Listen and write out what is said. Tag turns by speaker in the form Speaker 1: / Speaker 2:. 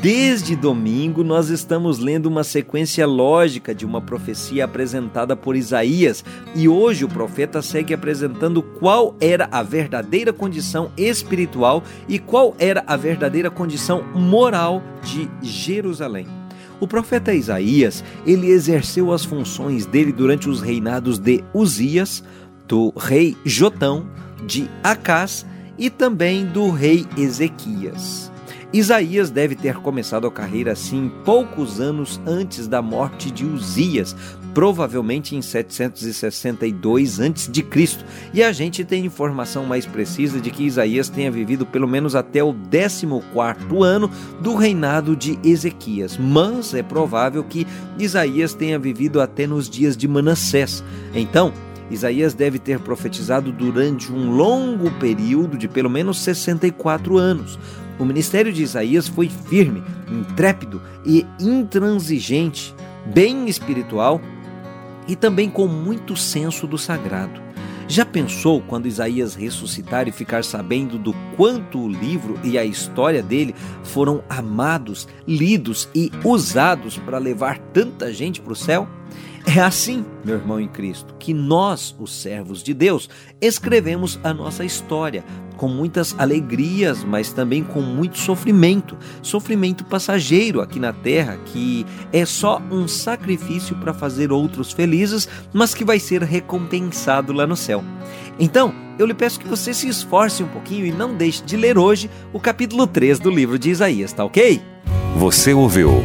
Speaker 1: Desde domingo, nós estamos lendo uma sequência lógica de uma profecia apresentada por Isaías e hoje o profeta segue apresentando qual era a verdadeira condição espiritual e qual era a verdadeira condição moral de Jerusalém. O profeta Isaías, ele exerceu as funções dele durante os reinados de Uzias, do rei Jotão, de Acás e também do rei Ezequias. Isaías deve ter começado a carreira assim poucos anos antes da morte de Uzias, provavelmente em 762 a.C. E a gente tem informação mais precisa de que Isaías tenha vivido pelo menos até o 14º ano do reinado de Ezequias, mas é provável que Isaías tenha vivido até nos dias de Manassés. Então, Isaías deve ter profetizado durante um longo período de pelo menos 64 anos. O ministério de Isaías foi firme, intrépido e intransigente, bem espiritual e também com muito senso do sagrado. Já pensou quando Isaías ressuscitar e ficar sabendo do quanto o livro e a história dele foram amados, lidos e usados para levar tanta gente para o céu? É assim, meu irmão em Cristo, que nós, os servos de Deus, escrevemos a nossa história com muitas alegrias, mas também com muito sofrimento. Sofrimento passageiro aqui na terra, que é só um sacrifício para fazer outros felizes, mas que vai ser recompensado lá no céu. Então, eu lhe peço que você se esforce um pouquinho e não deixe de ler hoje o capítulo 3 do livro de Isaías, tá ok?
Speaker 2: Você ouviu